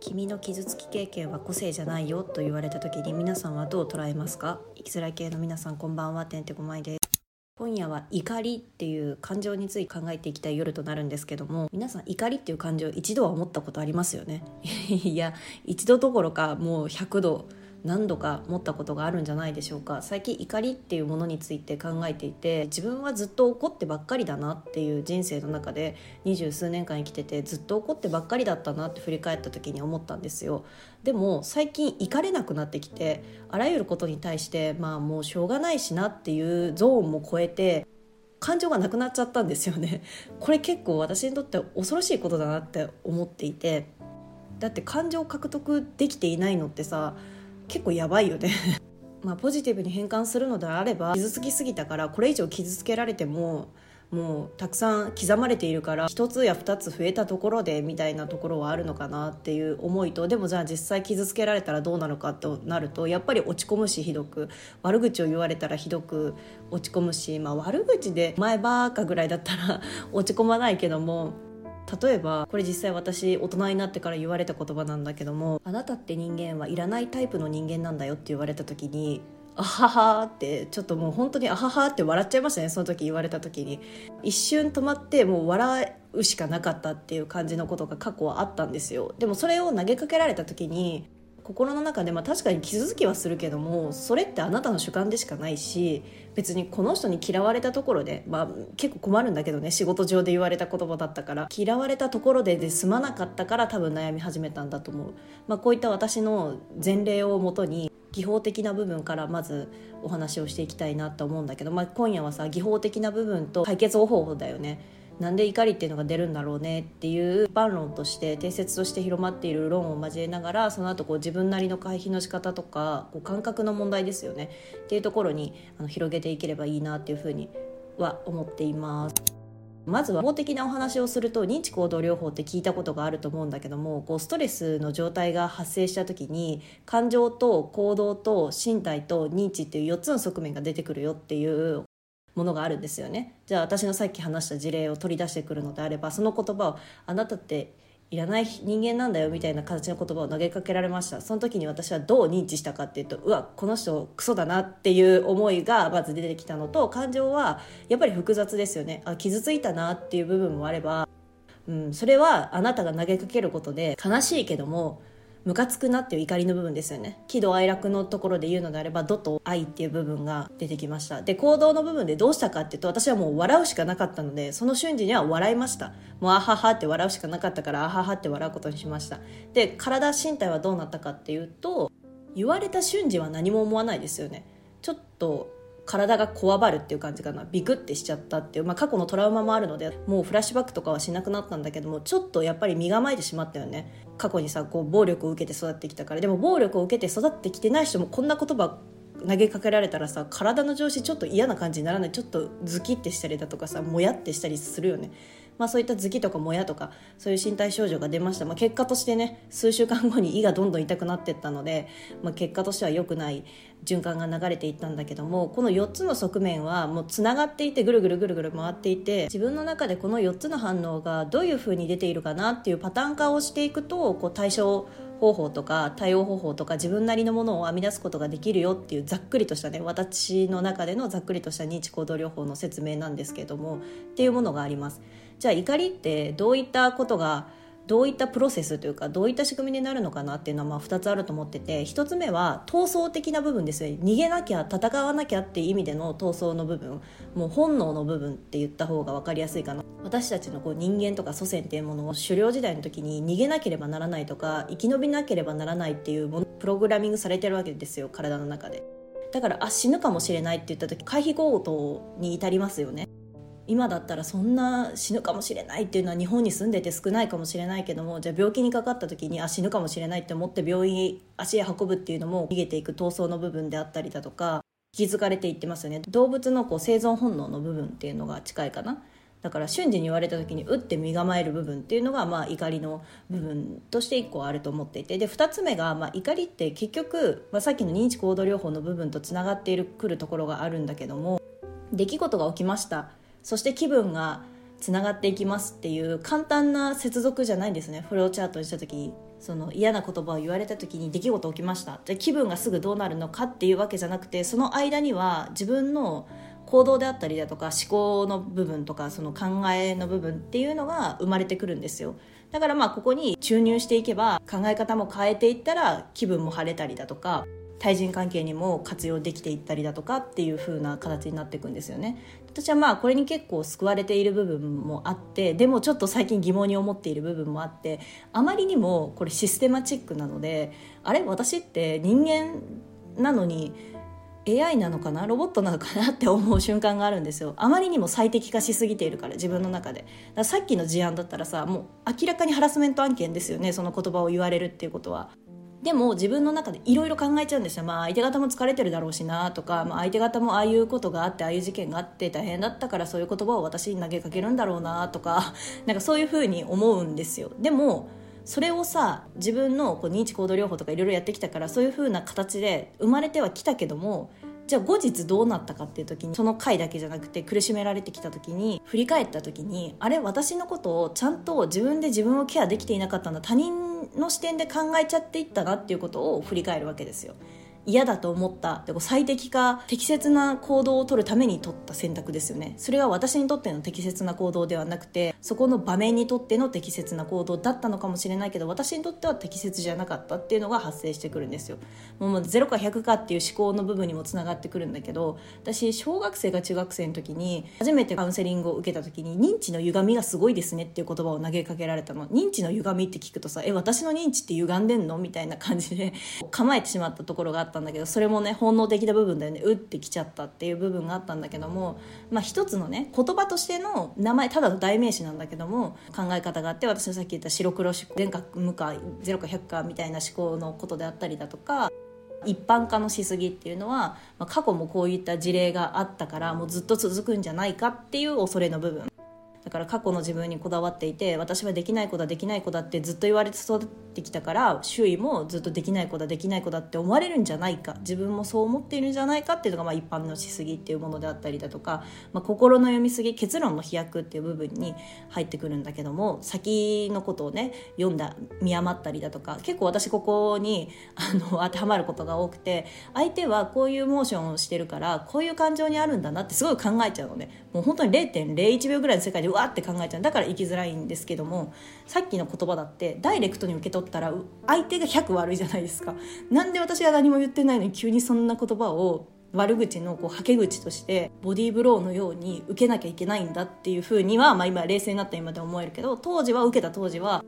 君の傷つき経験は個性じゃないよと言われた時に皆さんはどう捉えますか？生きづらい系の皆さんこんばんはてんてこまいです。今夜は怒りっていう感情について考えていきたい夜となるんですけども皆さん怒りっていう感情一度は思ったことありますよね？いや一度どころかもう100度何度か持ったことがあるんじゃないでしょうか。最近怒りっていうものについて考えていて自分はずっと怒ってばっかりだなっていう人生の中で二十数年間生きててずっと怒ってばっかりだったなって振り返った時に思ったんですよ。でも最近怒れなくなってきてあらゆることに対してまあもうしょうがないしなっていうゾーンも超えて感情がなくなっちゃったんですよね。これ結構私にとって恐ろしいことだなって思っていて。だって感情獲得できていないのってさ結構やばいよね。まあポジティブに変換するのであれば傷つきすぎたからこれ以上傷つけられてももうたくさん刻まれているから一つや二つ増えたところでみたいなところはあるのかなっていう思いとでもじゃあ実際傷つけられたらどうなのかとなるとやっぱり落ち込むしひどく悪口を言われたらひどく落ち込むし、まあ、悪口で前ばっかぐらいだったら落ち込まないけども例えばこれ実際私大人になってから言われた言葉なんだけども「あなたって人間はいらないタイプの人間なんだよ」って言われた時にあははってちょっともう本当にあははって笑っちゃいましたねその時言われた時に。一瞬止まってもう笑うしかなかったっていう感じのことが過去はあったんですよ。でもそれを投げかけられた時に心の中で、まあ、確かに傷つきはするけどもそれってあなたの主観でしかないし別にこの人に嫌われたところで、まあ、結構困るんだけどね仕事上で言われた言葉だったから。嫌われたところでで済まなかったから多分悩み始めたんだと思う、まあ、こういった私の前例をもとに技法的な部分からまずお話をしていきたいなと思うんだけど、まあ、今夜はさ技法的な部分と解決方法だよね。なんで怒りっていうのが出るんだろうねっていう一般論として定説として広まっている論を交えながらその後こう自分なりの回避の仕方とかこう感覚の問題ですよねっていうところにあの広げていければいいなっていうふうには思っています。まずは法的なお話をすると認知行動療法って聞いたことがあると思うんだけどもこうストレスの状態が発生した時に感情と行動と身体と認知っていう4つの側面が出てくるよっていうものがあるんですよね。じゃあ私のさっき話した事例を取り出してくるのであればその言葉をあなたっていらない人間なんだよみたいな形の言葉を投げかけられました。その時に私はどう認知したかっていうとうわこの人クソだなっていう思いがまず出てきたのと感情はやっぱり複雑ですよね。あ傷ついたなっていう部分もあれば、うん、それはあなたが投げかけることで悲しいけどもムカつくなっていう怒りの部分ですよね。喜怒哀楽のところで言うのであれば「怒」と「愛」っていう部分が出てきました。で行動の部分でどうしたかっていうと私はもう笑うしかなかったのでその瞬時には笑いました。もうあははって笑うしかなかったからあははって笑うことにしました。で体身体はどうなったかっていうと言われた瞬時は何も思わないですよね。ちょっと体がこわばるっていう感じかな。ビクってしちゃったっていう、まあ、過去のトラウマもあるのでもうフラッシュバックとかはしなくなったんだけどもちょっとやっぱり身構えてしまったよね。過去にさこう暴力を受けて育ってきたから。でも暴力を受けて育ってきてない人もこんな言葉投げかけられたらさ体の調子ちょっと嫌な感じにならない。ちょっとズキってしたりだとかさもやってしたりするよね。まあ、そういった頭きとかもやとかそういう身体症状が出ました、まあ、結果としてね数週間後に胃がどんどん痛くなっていったので、まあ、結果としては良くない循環が流れていったんだけどもこの4つの側面はもうつながっていてぐるぐるぐるぐる回っていて自分の中でこの4つの反応がどういうふうに出ているかなっていうパターン化をしていくとこう対処方法とか対応方法とか自分なりのものを編み出すことができるよっていうざっくりとしたね私の中でのざっくりとした認知行動療法の説明なんですけどもっていうものがあります。じゃあ怒りってどういったことがどういったプロセスというかどういった仕組みになるのかなっていうのはまあ2つあると思ってて1つ目は闘争的な部分ですよ。逃げなきゃ戦わなきゃっていう意味での闘争の部分。もう本能の部分って言った方が分かりやすいかな。私たちのこう人間とか祖先っていうものを狩猟時代の時に逃げなければならないとか生き延びなければならないっていうものプログラミングされてるわけですよ体の中で。だからあ死ぬかもしれないって言った時回避行動に至りますよね。今だったらそんな死ぬかもしれないっていうのは日本に住んでて少ないかもしれないけどもじゃあ病気にかかった時にあ死ぬかもしれないって思って病院に足へ運ぶっていうのも逃げていく闘争の部分であったりだとか気づかれていってますよね。動物のこう生存本能の部分っていうのが近いかな。だから瞬時に言われた時に打って身構える部分っていうのがまあ怒りの部分として1個あると思っていて。で2つ目がまあ怒りって結局、まあ、さっきの認知行動療法の部分とつながっているくるところがあるんだけども出来事が起きました。そして気分がつながっていきますっていう簡単な接続じゃないんですね。フローチャートにした時その嫌な言葉を言われた時に出来事起きました。じゃ気分がすぐどうなるのかっていうわけじゃなくてその間には自分の行動であったりだとか思考の部分とかその考えの部分っていうのが生まれてくるんですよ。だからまあここに注入していけば考え方も変えていったら気分も晴れたりだとか対人関係にも活用できていったりだとかっていう風な形になっていくんですよね。私はまあこれに結構救われている部分もあってでもちょっと最近疑問に思っている部分もあってあまりにもこれシステマチックなのであれ私って人間なのに AI なのかな？ロボットなのかな？って思う瞬間があるんですよ。あまりにも最適化しすぎているから自分の中で。さっきの事案だったらさもう明らかにハラスメント案件ですよねその言葉を言われるっていうことは。でも自分の中でいろいろ考えちゃうんですよ、まあ、相手方も疲れてるだろうしなとか、まあ、相手方もああいうことがあってああいう事件があって大変だったからそういう言葉を私に投げかけるんだろうなとか なんかそういうふうに思うんですよ。でもそれをさ自分のこう認知行動療法とかいろいろやってきたからそういうふうな形で生まれてはきたけどもじゃあ後日どうなったかっていう時にその回だけじゃなくて苦しめられてきた時に振り返った時にあれ私のことをちゃんと自分で自分をケアできていなかったんだ他人の視点で考えちゃっていったなっていうことを振り返るわけですよ。嫌だと思ったで最適化適切な行動を取るために取った選択ですよね。それは私にとっての適切な行動ではなくてそこの場面にとっての適切な行動だったのかもしれないけど私にとっては適切じゃなかったっていうのが発生してくるんですよ。もう0か100かっていう思考の部分にもつながってくるんだけど私小学生か中学生の時に初めてカウンセリングを受けた時に認知の歪みがすごいですねっていう言葉を投げかけられたの。認知の歪みって聞くとさえ私の認知って歪んでんの？みたいな感じで構えてしまったところがあったんだけどそれもね本能的な部分だよね。うってきちゃったっていう部分があったんだけども、まあ、一つのね言葉としての名前ただの代名詞なんだけども考え方があって私のさっき言った白黒思考全か無か0か100かみたいな思考のことであったりだとか一般化のしすぎっていうのは、まあ、過去もこういった事例があったからもうずっと続くんじゃないかっていう恐れの部分。だから過去の自分にこだわっていて私はできない子だできない子だってずっと言われて育ってきたから周囲もずっとできない子だできない子だって思われるんじゃないか。自分もそう思っているんじゃないかっていうのがまあ一般のしすぎっていうものであったりだとか、まあ、心の読みすぎ結論の飛躍っていう部分に入ってくるんだけども先のことをね読んだ見余ったりだとか結構私ここにあの当てはまることが多くて相手はこういうモーションをしてるからこういう感情にあるんだなってすごい考えちゃうのね。もう本当に0.01秒ぐらいの世界でうわって考えちゃう。だから生きづらいんですけどもさっきの言葉だってダイレクトに受け取ったら相手が100悪いじゃないですか。なんで私が何も言ってないのに急にそんな言葉を悪口のこうはけ口としてボディーブローのように受けなきゃいけないんだっていうふうには、まあ、今冷静になった今で思えるけど当時は受けた当時は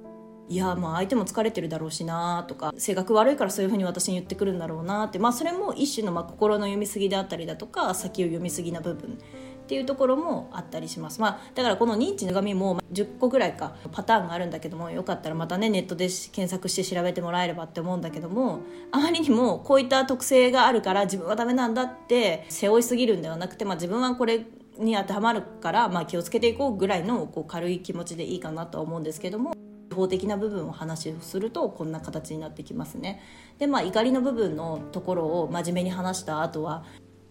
いやまあ相手も疲れてるだろうしなとか性格悪いからそういうふうに私に言ってくるんだろうなってまあそれも一種のまあ心の読み過ぎであったりだとか先を読み過ぎな部分。っていうところもあったりします、まあ、だからこの認知の紙も10個ぐらいかパターンがあるんだけどもよかったらまたねネットで検索して調べてもらえればって思うんだけどもあまりにもこういった特性があるから自分はダメなんだって背負いすぎるんではなくて、まあ、自分はこれに当てはまるから、まあ、気をつけていこうぐらいのこう軽い気持ちでいいかなとは思うんですけども法的な部分を話をするとこんな形になってきますね。でまあ怒りの部分のところを真面目に話した後は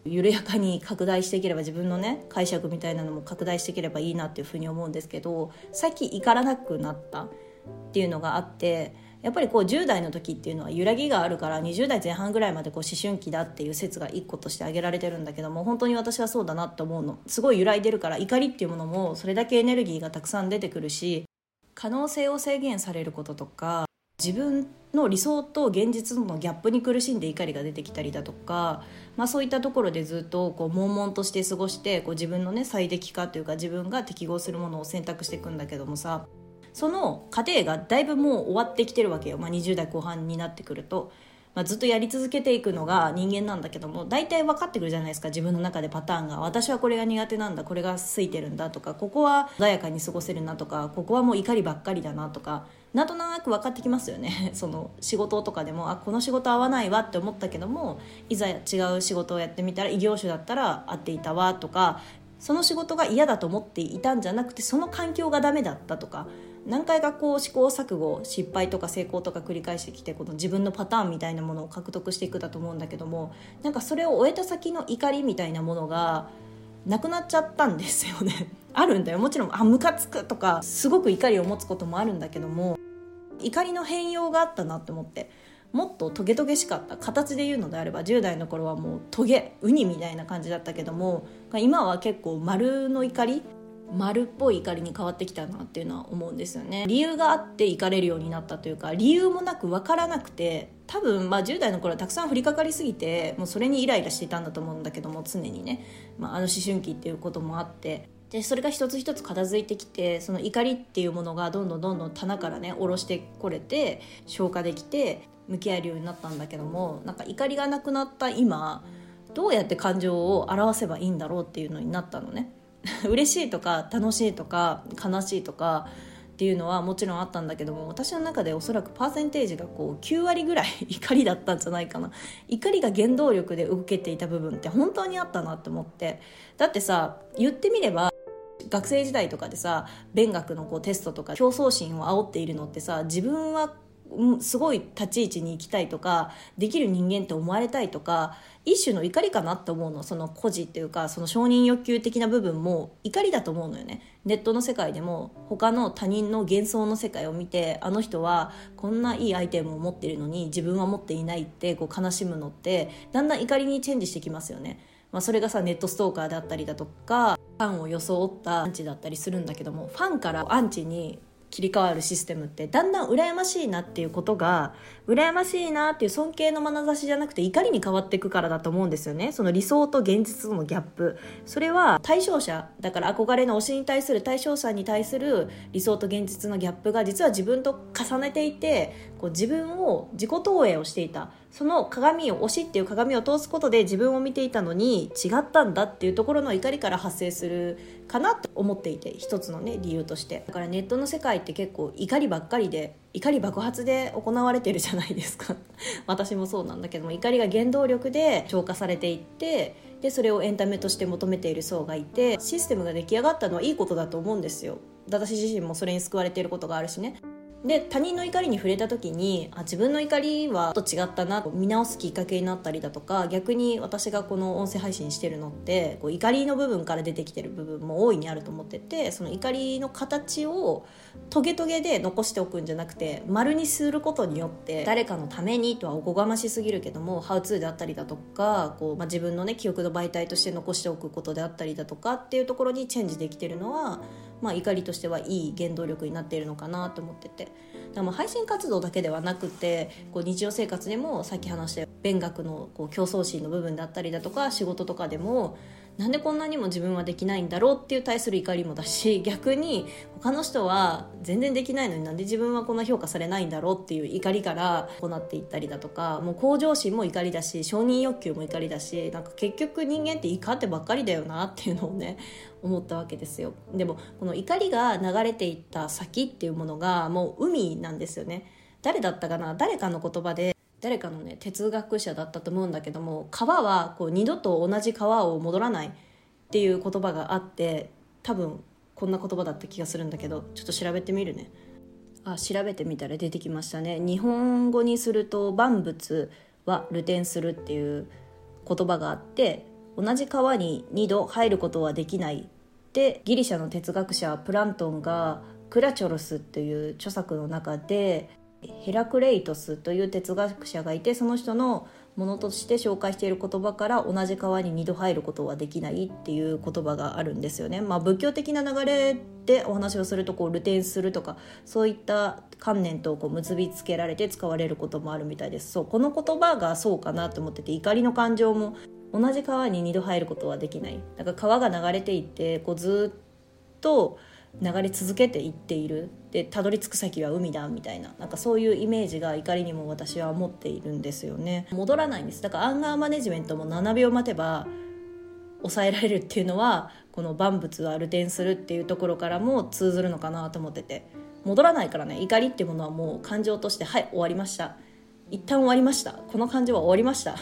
緩やかに拡大していければ自分のね解釈みたいなのも拡大していければいいなっていうふうに思うんですけど最近怒らなくなったっていうのがあってやっぱりこう10代の時っていうのは揺らぎがあるから20代前半ぐらいまでこう思春期だっていう説が1個として挙げられてるんだけども本当に私はそうだなって思うの。すごい揺らいでるから怒りっていうものもそれだけエネルギーがたくさん出てくるし可能性を制限されることとか自分の理想と現実のギャップに苦しんで怒りが出てきたりだとか、まあ、そういったところでずっとこう悶々として過ごしてこう自分のね最適化というか自分が適合するものを選択していくんだけどもさその過程がだいぶもう終わってきてるわけよ、まあ、20代後半になってくると。まあ、ずっとやり続けていくのが人間なんだけども大体分かってくるじゃないですか自分の中でパターンが私はこれが苦手なんだこれがついてるんだとかここは穏やかに過ごせるなとかここはもう怒りばっかりだなとかなんとなく分かってきますよね。その仕事とかでもあこの仕事合わないわって思ったけどもいざ違う仕事をやってみたら異業種だったら合っていたわとかその仕事が嫌だと思っていたんじゃなくてその環境がダメだったとか何回かこう試行錯誤失敗とか成功とか繰り返してきてこの自分のパターンみたいなものを獲得していくだと思うんだけどもなんかそれを終えた先の怒りみたいなものがなくなっちゃったんですよね。あるんだよ。もちろんあムカつくとかすごく怒りを持つこともあるんだけども怒りの変容があったなって思ってもっとトゲトゲしかった形で言うのであれば10代の頃はもうトゲウニみたいな感じだったけども今は結構丸の怒り丸っぽい怒りに変わってきたなっていうのは思うんですよね。理由があって怒れるようになったというか理由もなく分からなくて多分まあ10代の頃はたくさん降りかかりすぎてもうそれにイライラしていたんだと思うんだけども常にね、まあ、あの思春期っていうこともあってでそれが一つ一つ片付いてきてその怒りっていうものがどんどんどんどん棚からね下ろしてこれて消化できて向き合えるようになったんだけどもなんか怒りがなくなった今どうやって感情を表せばいいんだろうっていうのになったのね。嬉しいとか楽しいとか悲しいとかっていうのはもちろんあったんだけども私の中でおそらくパーセンテージがこう9割ぐらい 怒りだったんじゃないかな。怒りが原動力で動けていた部分って本当にあったなって思って。だってさ言ってみれば学生時代とかでさ勉学のこうテストとか競争心を煽っているのってさ自分はすごい立ち位置に行きたいとかできる人間って思われたいとか一種の怒りかなって思うの。その孤児っていうかその承認欲求的な部分も怒りだと思うのよね。ネットの世界でも他の他人の幻想の世界を見てあの人はこんないいアイテムを持ってるのに自分は持っていないってこう悲しむのってだんだん怒りにチェンジしてきますよね、まあ、それがさネットストーカーであったりだとかァンを装ったアンチだったりするんだけどもファンからアンチに切り替わるシステムってだんだん羨ましいなっていうことが羨ましいなっていう尊敬の眼差しじゃなくて怒りに変わっていくからだと思うんですよね。その理想と現実とのギャップ。それは対象者だから憧れの推しに対する対象者に対する理想と現実のギャップが実は自分と重ねていてこう自分を自己投影をしていた。その鏡を推しっていう鏡を通すことで自分を見ていたのに違ったんだっていうところの怒りから発生するかなと思っていて一つのね理由として。だからネットの世界って結構怒りばっかりで怒り爆発で行われてるじゃないですか。私もそうなんだけども怒りが原動力で消化されていってでそれをエンタメとして求めている層がいてシステムが出来上がったのはいいことだと思うんですよ。私自身もそれに救われていることがあるしね。で他人の怒りに触れた時にあ自分の怒りはと違ったなと見直すきっかけになったりだとか逆に私がこの音声配信してるのってこう怒りの部分から出てきてる部分も大いにあると思っててその怒りの形をトゲトゲで残しておくんじゃなくて丸にすることによって誰かのためにとはおこがましすぎるけどもハウツーであったりだとかこう、まあ、自分のね記憶の媒体として残しておくことであったりだとかっていうところにチェンジできてるのはまあ、怒りとしてはいい原動力になっているのかなと思ってて。でも配信活動だけではなくてこう日常生活でもさっき話した勉学のこう競争心の部分だったりだとか仕事とかでもなんでこんなにも自分はできないんだろうっていう対する怒りもだし 逆に他の人は全然できないのになんで自分はこんな評価されないんだろうっていう怒りから行っていったりだとかもう向上心も怒りだし承認欲求も怒りだしなんか結局人間って怒ってばっかりだよなっていうのをね 思ったわけですよ。でもこの怒りが流れていった先っていうものがもう海なんですよね。誰だったかな？誰かの言葉で誰かのね哲学者だったと思うんだけども川はこう二度と同じ川を戻らないっていう言葉があって多分こんな言葉だった気がするんだけどちょっと調べてみるね。あ調べてみたら出てきましたね。日本語にすると万物は流転するっていう言葉があって同じ川に2度入ることはできないでギリシャの哲学者プラントンがクラチョロスっていう著作の中でヘラクレイトスという哲学者がいてその人のものとして紹介している言葉から同じ川に2度入ることはできないっていう言葉があるんですよね。まあ、仏教的な流れでお話をするとこう流転するとかそういった観念とこう結びつけられて使われることもあるみたいです。そうこの言葉がそうかなと思ってて怒りの感情も同じ川に2度入ることはできないだから川が流れていってこうずっと流れ続けていっている。でたどり着く先は海だみたいな。なんかそういうイメージが怒りにも私は持っているんですよね。戻らないんです。だからアンガーマネジメントも7秒待てば抑えられるっていうのはこの万物は流転するっていうところからも通ずるのかなと思ってて。戻らないからね。怒りっていうものはもう感情としてはい終わりました。一旦終わりました。この感情は終わりました。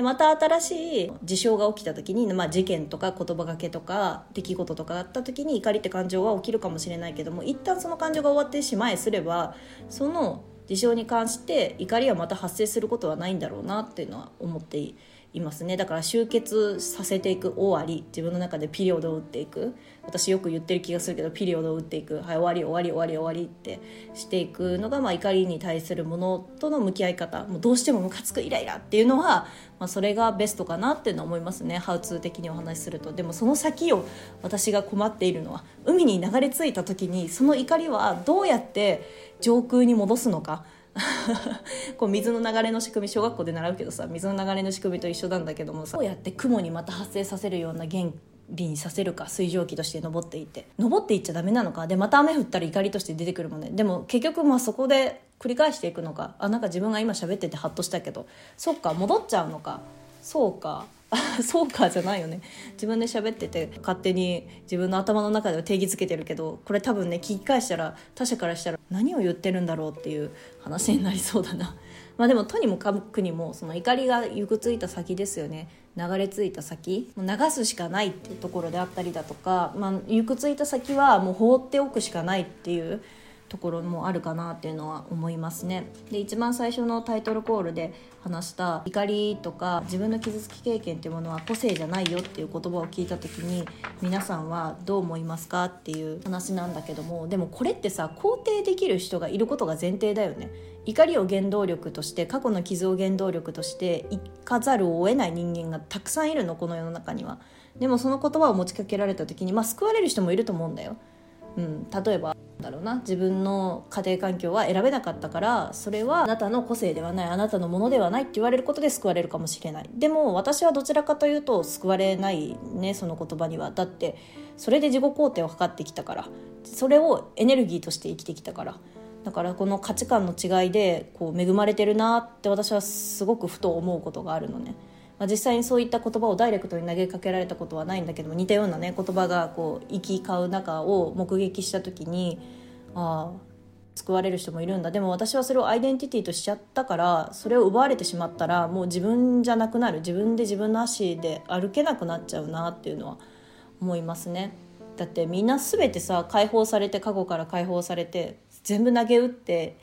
でまた新しい事象が起きた時に、まあ、事件とか言葉がけとか出来事とかあった時に怒りって感情は起きるかもしれないけども一旦その感情が終わってしまえすればその事象に関して怒りはまた発生することはないんだろうなっていうのは思っていいいますね。だから集結させていく終わり自分の中でピリオドを打っていく。私よく言ってる気がするけどピリオドを打っていく。はい終わり終わり終わり終わりってしていくのが、まあ、怒りに対するものとの向き合い方。もうどうしてもムカつくイライラっていうのは、まあ、それがベストかなっていうのは思いますねハウツー的にお話しすると。でもその先を私が困っているのは海に流れ着いた時にその怒りはどうやって上空に戻すのか。こう水の流れの仕組み小学校で習うけどさ水の流れの仕組みと一緒なんだけどもさどうやって雲にまた発生させるような原理にさせるか水蒸気として登っていって。登っていっちゃダメなのか。でまた雨降ったら怒りとして出てくるもんね。でも結局まあそこで繰り返していくのか。あなんか自分が今喋っててハッとしたけど。そっか戻っちゃうのか。そうか。そうかじゃないよね。自分で喋ってて勝手に自分の頭の中では定義づけてるけどこれ多分ね聞き返したら他者からしたら何を言ってるんだろうっていう話になりそうだな。まあでもとにもかくにもその怒りが行くついた先ですよね。流れ着いた先。流すしかないっていうところであったりだとか、まあ、行くついた先はもう放っておくしかないっていうところもあるかなっていうのは思いますね。で一番最初のタイトルコールで話した怒りとか自分の傷つき経験っていうものは個性じゃないよっていう言葉を聞いた時に皆さんはどう思いますかっていう話なんだけどもでもこれってさ肯定できる人がいることが前提だよね。怒りを原動力として過去の傷を原動力として生かざるを得ない人間がたくさんいるのこの世の中には。でもその言葉を持ちかけられた時にまあ救われる人もいると思うんだよ。うん、例えばろうな。自分の家庭環境は選べなかったからそれはあなたの個性ではないあなたのものではないって言われることで救われるかもしれない。でも私はどちらかというと救われないねその言葉には。だってそれで自己肯定を図ってきたから。それをエネルギーとして生きてきたから。だからこの価値観の違いでこう恵まれてるなって私はすごくふと思うことがあるのね。ま、実際にそういった言葉をダイレクトに投げかけられたことはないんだけども似たようなね言葉がこう行き交う中を目撃した時にああ。救われる人もいるんだ。でも私はそれをアイデンティティとしちゃったからそれを奪われてしまったらもう自分じゃなくなる。自分で自分の足で歩けなくなっちゃうなっていうのは思いますね。だってみんな全てさ解放されて過去から解放されて全部投げ打って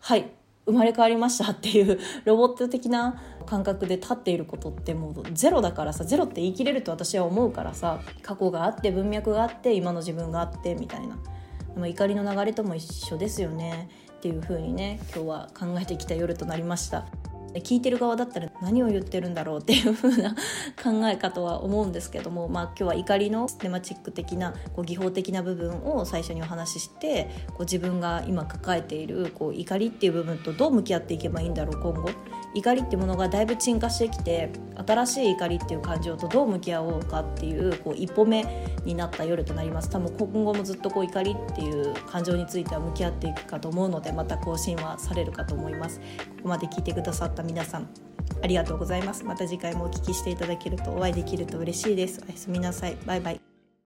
はい生まれ変わりました っていうロボット的な感覚で立っていることってもうゼロだからさゼロって言い切れると私は思うからさ過去があって文脈があって今の自分があってみたいな。でも怒りの流れとも一緒ですよねっていう風にね今日は考えてきた夜となりました。聞いてる側だったら何を言ってるんだろうっていう風な 考え方は思うんですけども、まあ、今日は怒りのステマチック的なこう技法的な部分を最初にお話ししてこう自分が今抱えているこう怒りっていう部分とどう向き合っていけばいいんだろう今後怒りってものがだいぶ沈下してきて新しい怒りっていう感情とどう向き合おうかっていうこう一歩目になった夜となります。多分今後もずっとこう怒りっていう感情については向き合っていくかと思うのでまた更新はされるかと思います。ここまで聞いてくださった皆さんありがとうございます。また次回もお聞きしていただけるとお会いできると嬉しいです。おやすみなさい。バイバイ。